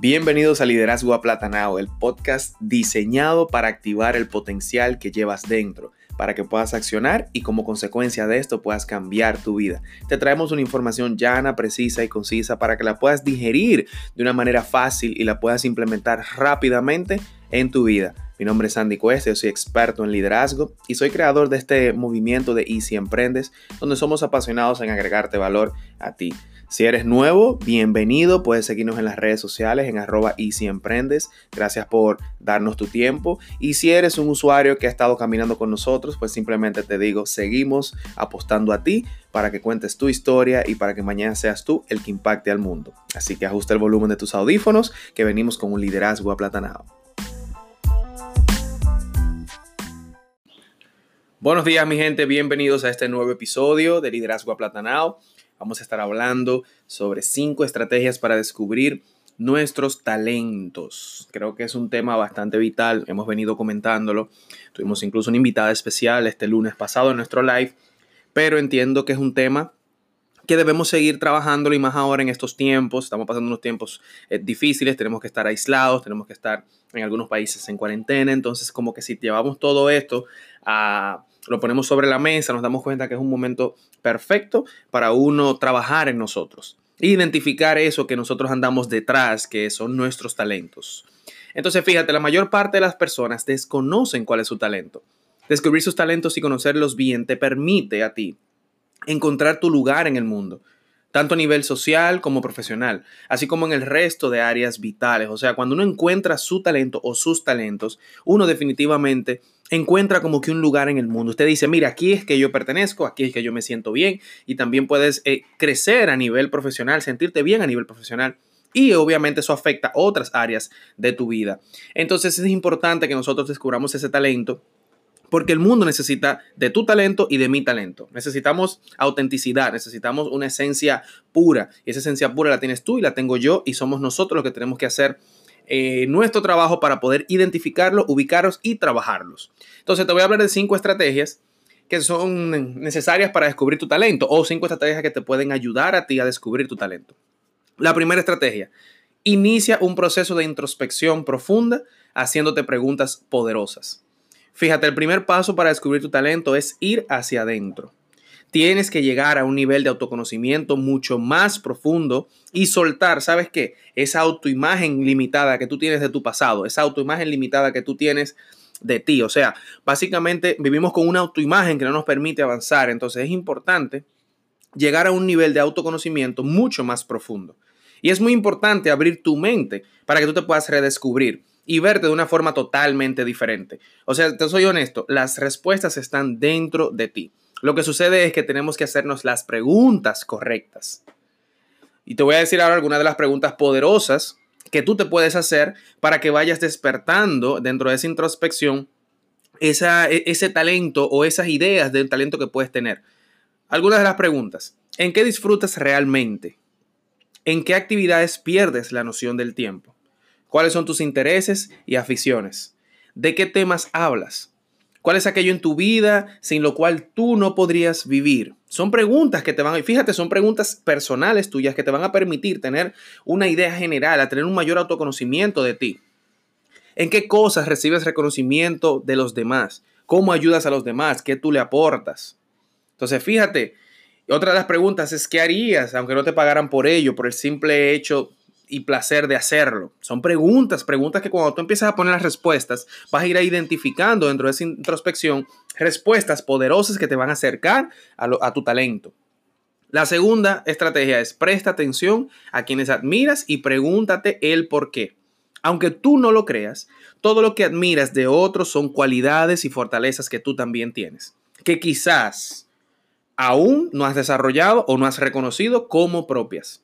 Bienvenidos a Liderazgo Aplatanado, el podcast diseñado para activar el potencial que llevas dentro, para que puedas accionar y como consecuencia de esto puedas cambiar tu vida. Te traemos una información llana, precisa y concisa para que la puedas digerir de una manera fácil y la puedas implementar rápidamente en tu vida. Mi nombre es Andy Cuesta, yo soy experto en liderazgo y soy creador de este movimiento de Easy Emprendes, donde somos apasionados en agregarte valor a ti. Si eres nuevo, bienvenido. Puedes seguirnos en las redes sociales en arroba Emprendes. Gracias por darnos tu tiempo. Y si eres un usuario que ha estado caminando con nosotros, pues simplemente te digo, seguimos apostando a ti para que cuentes tu historia y para que mañana seas tú el que impacte al mundo. Así que ajusta el volumen de tus audífonos, que venimos con un liderazgo aplatanado. Buenos días mi gente, bienvenidos a este nuevo episodio de Liderazgo Aplatanado. Vamos a estar hablando sobre cinco estrategias para descubrir nuestros talentos. Creo que es un tema bastante vital, hemos venido comentándolo. Tuvimos incluso una invitada especial este lunes pasado en nuestro live, pero entiendo que es un tema que debemos seguir trabajándolo y más ahora en estos tiempos. Estamos pasando unos tiempos eh, difíciles, tenemos que estar aislados, tenemos que estar en algunos países en cuarentena, entonces como que si llevamos todo esto a lo ponemos sobre la mesa, nos damos cuenta que es un momento perfecto para uno trabajar en nosotros. Identificar eso que nosotros andamos detrás, que son nuestros talentos. Entonces, fíjate, la mayor parte de las personas desconocen cuál es su talento. Descubrir sus talentos y conocerlos bien te permite a ti encontrar tu lugar en el mundo tanto a nivel social como profesional, así como en el resto de áreas vitales. O sea, cuando uno encuentra su talento o sus talentos, uno definitivamente encuentra como que un lugar en el mundo. Usted dice, mira, aquí es que yo pertenezco, aquí es que yo me siento bien y también puedes eh, crecer a nivel profesional, sentirte bien a nivel profesional. Y obviamente eso afecta otras áreas de tu vida. Entonces es importante que nosotros descubramos ese talento porque el mundo necesita de tu talento y de mi talento. Necesitamos autenticidad, necesitamos una esencia pura. Y esa esencia pura la tienes tú y la tengo yo y somos nosotros los que tenemos que hacer eh, nuestro trabajo para poder identificarlos, ubicarlos y trabajarlos. Entonces te voy a hablar de cinco estrategias que son necesarias para descubrir tu talento o cinco estrategias que te pueden ayudar a ti a descubrir tu talento. La primera estrategia, inicia un proceso de introspección profunda haciéndote preguntas poderosas. Fíjate, el primer paso para descubrir tu talento es ir hacia adentro. Tienes que llegar a un nivel de autoconocimiento mucho más profundo y soltar, ¿sabes qué? Esa autoimagen limitada que tú tienes de tu pasado, esa autoimagen limitada que tú tienes de ti. O sea, básicamente vivimos con una autoimagen que no nos permite avanzar. Entonces es importante llegar a un nivel de autoconocimiento mucho más profundo. Y es muy importante abrir tu mente para que tú te puedas redescubrir y verte de una forma totalmente diferente. O sea, te soy honesto, las respuestas están dentro de ti. Lo que sucede es que tenemos que hacernos las preguntas correctas. Y te voy a decir ahora algunas de las preguntas poderosas que tú te puedes hacer para que vayas despertando dentro de esa introspección esa, e, ese talento o esas ideas del talento que puedes tener. Algunas de las preguntas. ¿En qué disfrutas realmente? ¿En qué actividades pierdes la noción del tiempo? ¿Cuáles son tus intereses y aficiones? ¿De qué temas hablas? ¿Cuál es aquello en tu vida sin lo cual tú no podrías vivir? Son preguntas que te van, fíjate, son preguntas personales tuyas que te van a permitir tener una idea general, a tener un mayor autoconocimiento de ti. ¿En qué cosas recibes reconocimiento de los demás? ¿Cómo ayudas a los demás? ¿Qué tú le aportas? Entonces, fíjate, otra de las preguntas es, ¿qué harías aunque no te pagaran por ello, por el simple hecho y placer de hacerlo. Son preguntas, preguntas que cuando tú empiezas a poner las respuestas, vas a ir identificando dentro de esa introspección respuestas poderosas que te van a acercar a, tu talento. La segunda estrategia es presta atención a quienes admiras y pregúntate el por qué. Aunque tú no lo creas, todo lo que admiras de otros son cualidades y fortalezas que tú también tienes, que quizás aún no has desarrollado o no has reconocido como propias.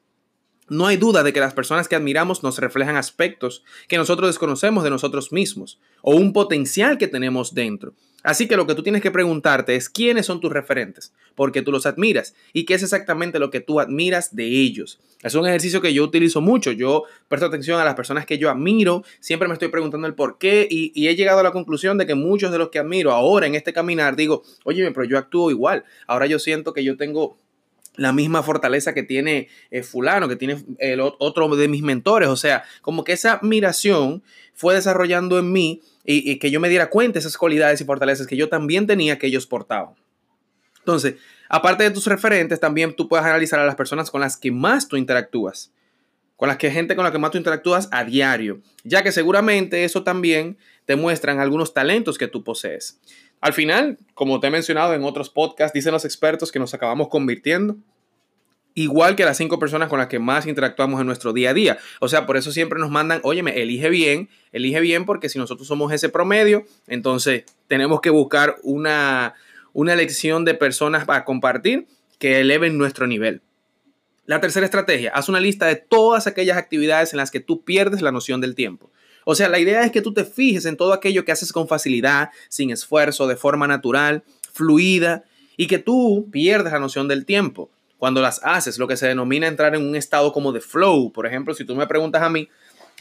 No hay duda de que las personas que admiramos nos reflejan aspectos que nosotros desconocemos de nosotros mismos o un potencial que tenemos dentro. Así que lo que tú tienes que preguntarte es quiénes son tus referentes, porque tú los admiras y qué es exactamente lo que tú admiras de ellos. Es un ejercicio que yo utilizo mucho. Yo presto atención a las personas que yo admiro, siempre me estoy preguntando el por qué y, y he llegado a la conclusión de que muchos de los que admiro ahora en este caminar digo, oye, pero yo actúo igual. Ahora yo siento que yo tengo la misma fortaleza que tiene eh, fulano, que tiene el otro de mis mentores. O sea, como que esa admiración fue desarrollando en mí y, que yo me diera cuenta de esas cualidades y fortalezas que yo también tenía que ellos portaban. Entonces, aparte de tus referentes, también tú puedes analizar a las personas con las que más tú interactúas, con las que gente con la que más tú interactúas a diario, ya que seguramente eso también te muestran algunos talentos que tú posees. Al final, como te he mencionado en otros podcasts, dicen los expertos que nos acabamos convirtiendo igual que las cinco personas con las que más interactuamos en nuestro día a día. O sea, por eso siempre nos mandan, óyeme, elige bien, elige bien, porque si nosotros somos ese promedio, entonces tenemos que buscar una, una elección de personas para compartir que eleven nuestro nivel. La tercera estrategia, haz una lista de todas aquellas actividades en las que tú pierdes la noción del tiempo. O sea, la idea es que tú te fijes en todo aquello que haces con facilidad, sin esfuerzo, de forma natural, fluida, y que tú pierdas la noción del tiempo cuando las haces, lo que se denomina entrar en un estado como de flow. Por ejemplo, si tú me preguntas a mí,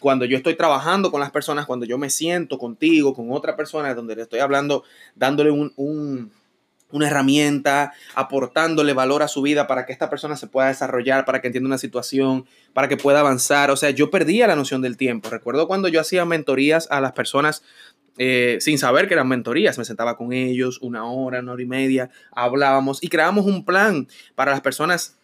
cuando yo estoy trabajando con las personas, cuando yo me siento contigo, con otra persona, donde le estoy hablando, dándole un, una herramienta, aportándole valor a su vida para que esta persona se pueda desarrollar, para que entienda una situación, para que pueda avanzar. O sea, yo perdía la noción del tiempo. Recuerdo cuando yo hacía mentorías a las personas eh, sin saber que eran mentorías. Me sentaba con ellos una hora, una hora y media, hablábamos y creábamos un plan para las personas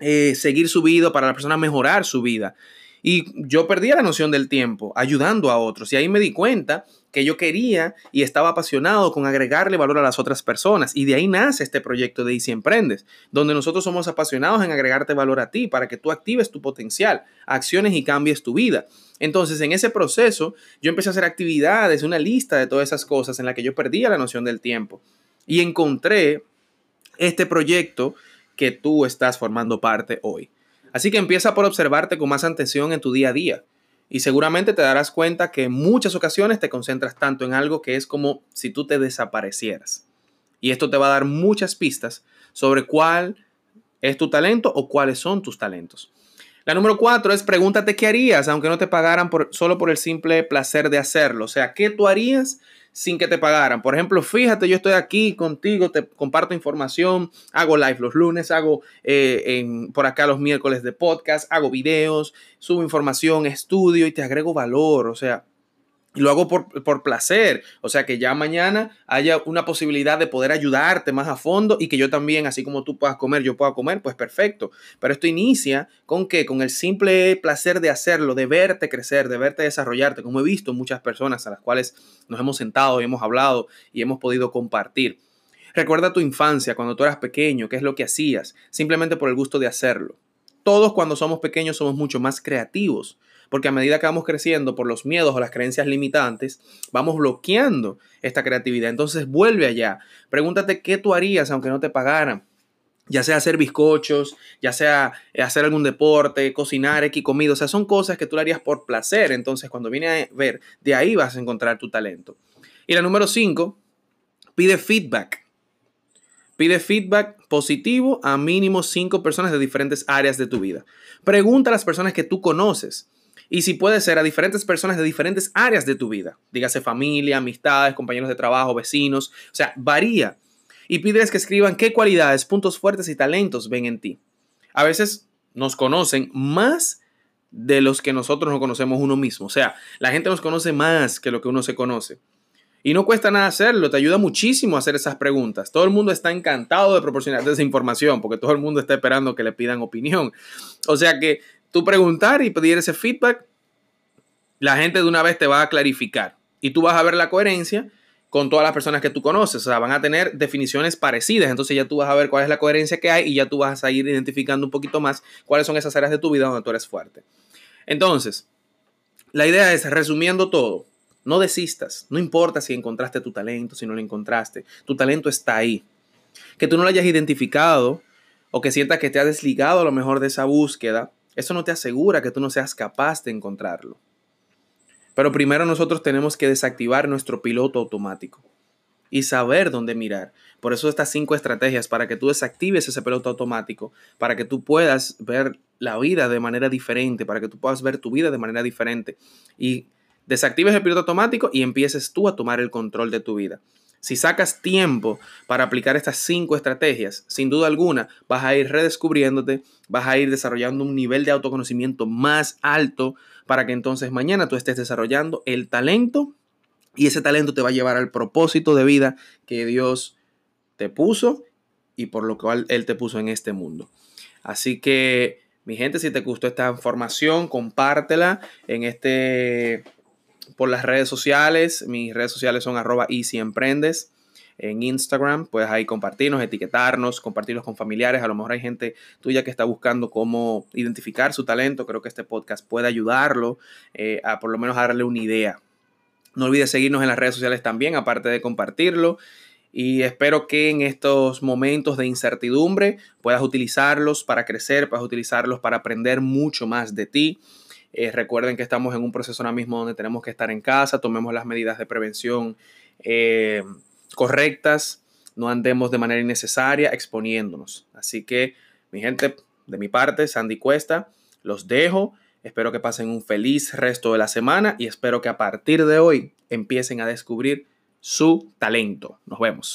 eh, seguir su vida, para las personas mejorar su vida. Y yo perdía la noción del tiempo ayudando a otros. Y ahí me di cuenta que yo quería y estaba apasionado con agregarle valor a las otras personas. Y de ahí nace este proyecto de Easy Emprendes, donde nosotros somos apasionados en agregarte valor a ti para que tú actives tu potencial, acciones y cambies tu vida. Entonces, en ese proceso, yo empecé a hacer actividades, una lista de todas esas cosas en la que yo perdía la noción del tiempo. Y encontré este proyecto que tú estás formando parte hoy. Así que empieza por observarte con más atención en tu día a día. Y seguramente te darás cuenta que en muchas ocasiones te concentras tanto en algo que es como si tú te desaparecieras. Y esto te va a dar muchas pistas sobre cuál es tu talento o cuáles son tus talentos. La número cuatro es pregúntate qué harías aunque no te pagaran por, solo por el simple placer de hacerlo. O sea, ¿qué tú harías sin que te pagaran. Por ejemplo, fíjate, yo estoy aquí contigo, te comparto información, hago live los lunes, hago eh, por acá los miércoles de podcast, hago videos, subo información, estudio y te agrego valor. O sea, lo hago por, placer, o sea que ya mañana haya una posibilidad de poder ayudarte más a fondo y que yo también, así como tú puedas comer, yo pueda comer, pues perfecto. Pero esto inicia con qué? Con el simple placer de hacerlo, de verte crecer, de verte desarrollarte, como he visto muchas personas a las cuales nos hemos sentado y hemos hablado y hemos podido compartir. Recuerda tu infancia, cuando tú eras pequeño, qué es lo que hacías, simplemente por el gusto de hacerlo. Todos cuando somos pequeños somos mucho más creativos porque a medida que vamos creciendo por los miedos o las creencias limitantes, vamos bloqueando esta creatividad. Entonces vuelve allá, pregúntate qué tú harías aunque no te pagaran. Ya sea hacer bizcochos, ya sea hacer algún deporte, cocinar, X comida, o sea, son cosas que tú harías por placer. Entonces, cuando viene a ver, de ahí vas a encontrar tu talento. Y la número 5, pide feedback. Pide feedback positivo a mínimo cinco personas de diferentes áreas de tu vida. Pregunta a las personas que tú conoces. Y si puede ser a diferentes personas de diferentes áreas de tu vida, dígase familia, amistades, compañeros de trabajo, vecinos, o sea, varía. Y pídeles que escriban qué cualidades, puntos fuertes y talentos ven en ti. A veces nos conocen más de los que nosotros nos conocemos uno mismo. O sea, la gente nos conoce más que lo que uno se conoce. Y no cuesta nada hacerlo, te ayuda muchísimo a hacer esas preguntas. Todo el mundo está encantado de proporcionarte esa información porque todo el mundo está esperando que le pidan opinión. O sea que tú preguntar y pedir ese feedback, la gente de una vez te va a clarificar y tú vas a ver la coherencia con todas las personas que tú conoces. O sea, van a tener definiciones parecidas. Entonces ya tú vas a ver cuál es la coherencia que hay y ya tú vas a ir identificando un poquito más cuáles son esas áreas de tu vida donde tú eres fuerte. Entonces, la idea es, resumiendo todo, no desistas. No importa si encontraste tu talento, si no lo encontraste. Tu talento está ahí. Que tú no lo hayas identificado o que sientas que te has desligado a lo mejor de esa búsqueda, eso no te asegura que tú no seas capaz de encontrarlo. Pero primero nosotros tenemos que desactivar nuestro piloto automático y saber dónde mirar. Por eso estas cinco estrategias para que tú desactives ese piloto automático, para que tú puedas ver la vida de manera diferente, para que tú puedas ver tu vida de manera diferente y desactives el piloto automático y empieces tú a tomar el control de tu vida. Si sacas tiempo para aplicar estas cinco estrategias, sin duda alguna vas a ir redescubriéndote, vas a ir desarrollando un nivel de autoconocimiento más alto para que entonces mañana tú estés desarrollando el talento y ese talento te va a llevar al propósito de vida que Dios te puso y por lo cual Él te puso en este mundo. Así que, mi gente, si te gustó esta información, compártela en este por las redes sociales. Mis redes sociales son arroba y si emprendes en Instagram. Puedes ahí compartirnos, etiquetarnos, compartirlos con familiares. A lo mejor hay gente tuya que está buscando cómo identificar su talento. Creo que este podcast puede ayudarlo eh, a por lo menos darle una idea. No olvides seguirnos en las redes sociales también, aparte de compartirlo. Y espero que en estos momentos de incertidumbre puedas utilizarlos para crecer, puedas utilizarlos para aprender mucho más de ti. Eh, recuerden que estamos en un proceso ahora mismo donde tenemos que estar en casa, tomemos las medidas de prevención eh, correctas, no andemos de manera innecesaria exponiéndonos. Así que, mi gente, de mi parte, Sandy Cuesta, los dejo. Espero que pasen un feliz resto de la semana y espero que a partir de hoy empiecen a descubrir su talento. Nos vemos.